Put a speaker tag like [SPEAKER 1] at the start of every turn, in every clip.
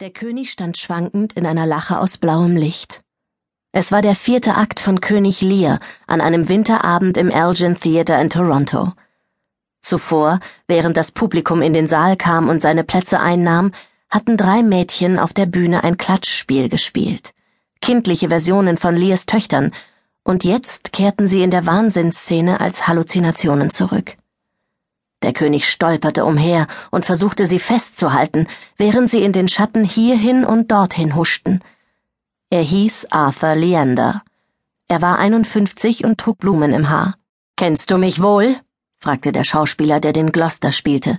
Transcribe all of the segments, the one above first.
[SPEAKER 1] Der König stand schwankend in einer Lache aus blauem Licht. Es war der vierte Akt von König Lear an einem Winterabend im Elgin Theatre in Toronto. Zuvor, während das Publikum in den Saal kam und seine Plätze einnahm, hatten drei Mädchen auf der Bühne ein Klatschspiel gespielt. Kindliche Versionen von Lears Töchtern, und jetzt kehrten sie in der Wahnsinnsszene als Halluzinationen zurück. Der König stolperte umher und versuchte sie festzuhalten, während sie in den Schatten hierhin und dorthin huschten. Er hieß Arthur Leander. Er war 51 und trug Blumen im Haar. Kennst du mich wohl? fragte der Schauspieler, der den Gloucester spielte.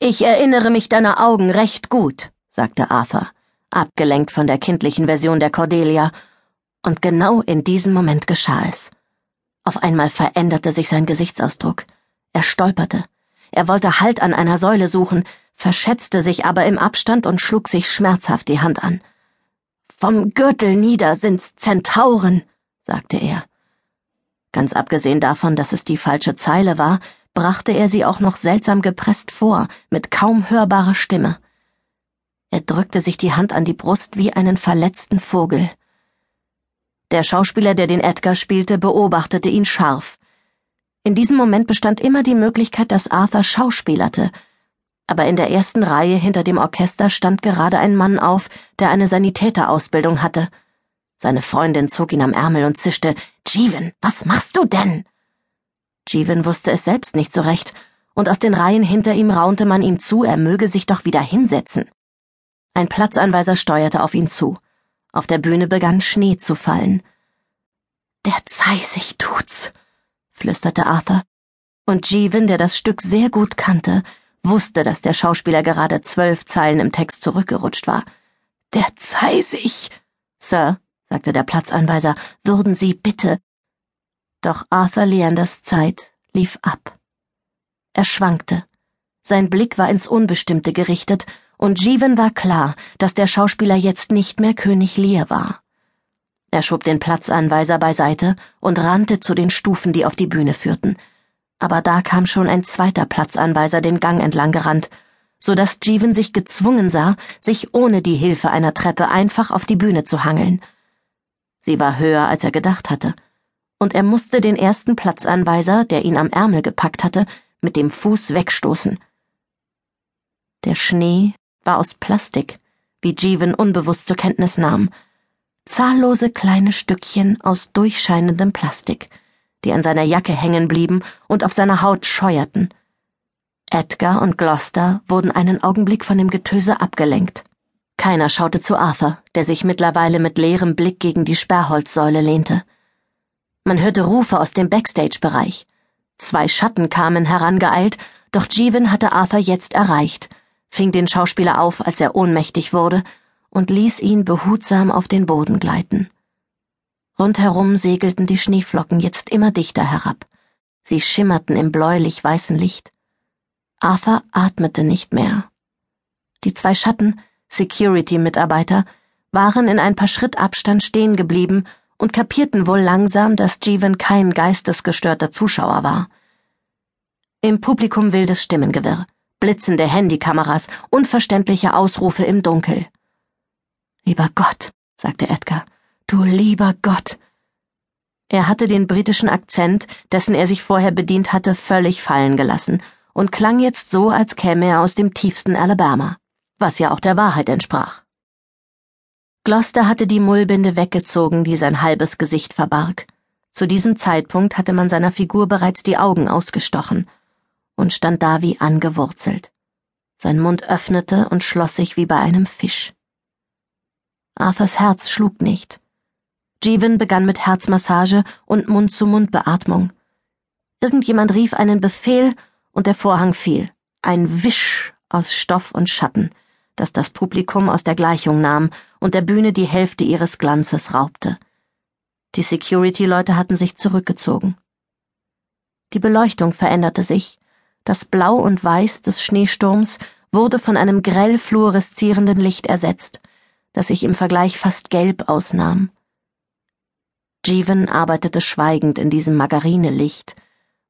[SPEAKER 1] Ich erinnere mich deiner Augen recht gut, sagte Arthur, abgelenkt von der kindlichen Version der Cordelia. Und genau in diesem Moment geschah es. Auf einmal veränderte sich sein Gesichtsausdruck. Er stolperte. Er wollte Halt an einer Säule suchen, verschätzte sich aber im Abstand und schlug sich schmerzhaft die Hand an. Vom Gürtel nieder sind's Zentauren, sagte er. Ganz abgesehen davon, dass es die falsche Zeile war, brachte er sie auch noch seltsam gepresst vor, mit kaum hörbarer Stimme. Er drückte sich die Hand an die Brust wie einen verletzten Vogel. Der Schauspieler, der den Edgar spielte, beobachtete ihn scharf. In diesem Moment bestand immer die Möglichkeit, dass Arthur schauspielerte, aber in der ersten Reihe hinter dem Orchester stand gerade ein Mann auf, der eine Sanitäterausbildung hatte. Seine Freundin zog ihn am Ärmel und zischte Jeevan, was machst du denn? Jeevan wusste es selbst nicht so recht, und aus den Reihen hinter ihm raunte man ihm zu, er möge sich doch wieder hinsetzen. Ein Platzanweiser steuerte auf ihn zu. Auf der Bühne begann Schnee zu fallen. Der Zeisig tut's, flüsterte Arthur. Und Jeevan, der das Stück sehr gut kannte, wusste, dass der Schauspieler gerade zwölf Zeilen im Text zurückgerutscht war. Der Zeisig! Sir, sagte der Platzanweiser, würden Sie bitte. Doch Arthur Leanders Zeit lief ab. Er schwankte. Sein Blick war ins Unbestimmte gerichtet, und Jeevan war klar, dass der Schauspieler jetzt nicht mehr König Lear war. Er schob den Platzanweiser beiseite und rannte zu den Stufen, die auf die Bühne führten. Aber da kam schon ein zweiter Platzanweiser den Gang entlang gerannt, so dass Jeevan sich gezwungen sah, sich ohne die Hilfe einer Treppe einfach auf die Bühne zu hangeln. Sie war höher, als er gedacht hatte, und er musste den ersten Platzanweiser, der ihn am Ärmel gepackt hatte, mit dem Fuß wegstoßen. Der Schnee war aus Plastik, wie Jeevan unbewusst zur Kenntnis nahm, zahllose kleine Stückchen aus durchscheinendem Plastik, die an seiner Jacke hängen blieben und auf seiner Haut scheuerten. Edgar und Gloucester wurden einen Augenblick von dem Getöse abgelenkt. Keiner schaute zu Arthur, der sich mittlerweile mit leerem Blick gegen die Sperrholzsäule lehnte. Man hörte Rufe aus dem Backstage-Bereich. Zwei Schatten kamen herangeeilt, doch Jeevan hatte Arthur jetzt erreicht, fing den Schauspieler auf, als er ohnmächtig wurde, und ließ ihn behutsam auf den Boden gleiten. Rundherum segelten die Schneeflocken jetzt immer dichter herab. Sie schimmerten im bläulich weißen Licht. Arthur atmete nicht mehr. Die zwei Schatten, Security-Mitarbeiter, waren in ein paar Schritt Abstand stehen geblieben und kapierten wohl langsam, dass Jeevan kein geistesgestörter Zuschauer war. Im Publikum wildes Stimmengewirr, blitzende Handykameras, unverständliche Ausrufe im Dunkel. Lieber Gott, sagte Edgar, du lieber Gott. Er hatte den britischen Akzent, dessen er sich vorher bedient hatte, völlig fallen gelassen und klang jetzt so, als käme er aus dem tiefsten Alabama, was ja auch der Wahrheit entsprach. Gloucester hatte die Mullbinde weggezogen, die sein halbes Gesicht verbarg. Zu diesem Zeitpunkt hatte man seiner Figur bereits die Augen ausgestochen und stand da wie angewurzelt. Sein Mund öffnete und schloss sich wie bei einem Fisch. Arthurs Herz schlug nicht. Jeevan begann mit Herzmassage und Mund-zu-Mund-Beatmung. Irgendjemand rief einen Befehl und der Vorhang fiel. Ein Wisch aus Stoff und Schatten, das das Publikum aus der Gleichung nahm und der Bühne die Hälfte ihres Glanzes raubte. Die Security-Leute hatten sich zurückgezogen. Die Beleuchtung veränderte sich. Das Blau und Weiß des Schneesturms wurde von einem grell fluoreszierenden Licht ersetzt das sich im Vergleich fast gelb ausnahm. Jeevan arbeitete schweigend in diesem Margarinelicht,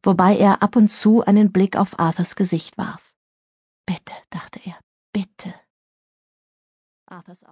[SPEAKER 1] wobei er ab und zu einen Blick auf Arthurs Gesicht warf. Bitte, dachte er, bitte. Arthurs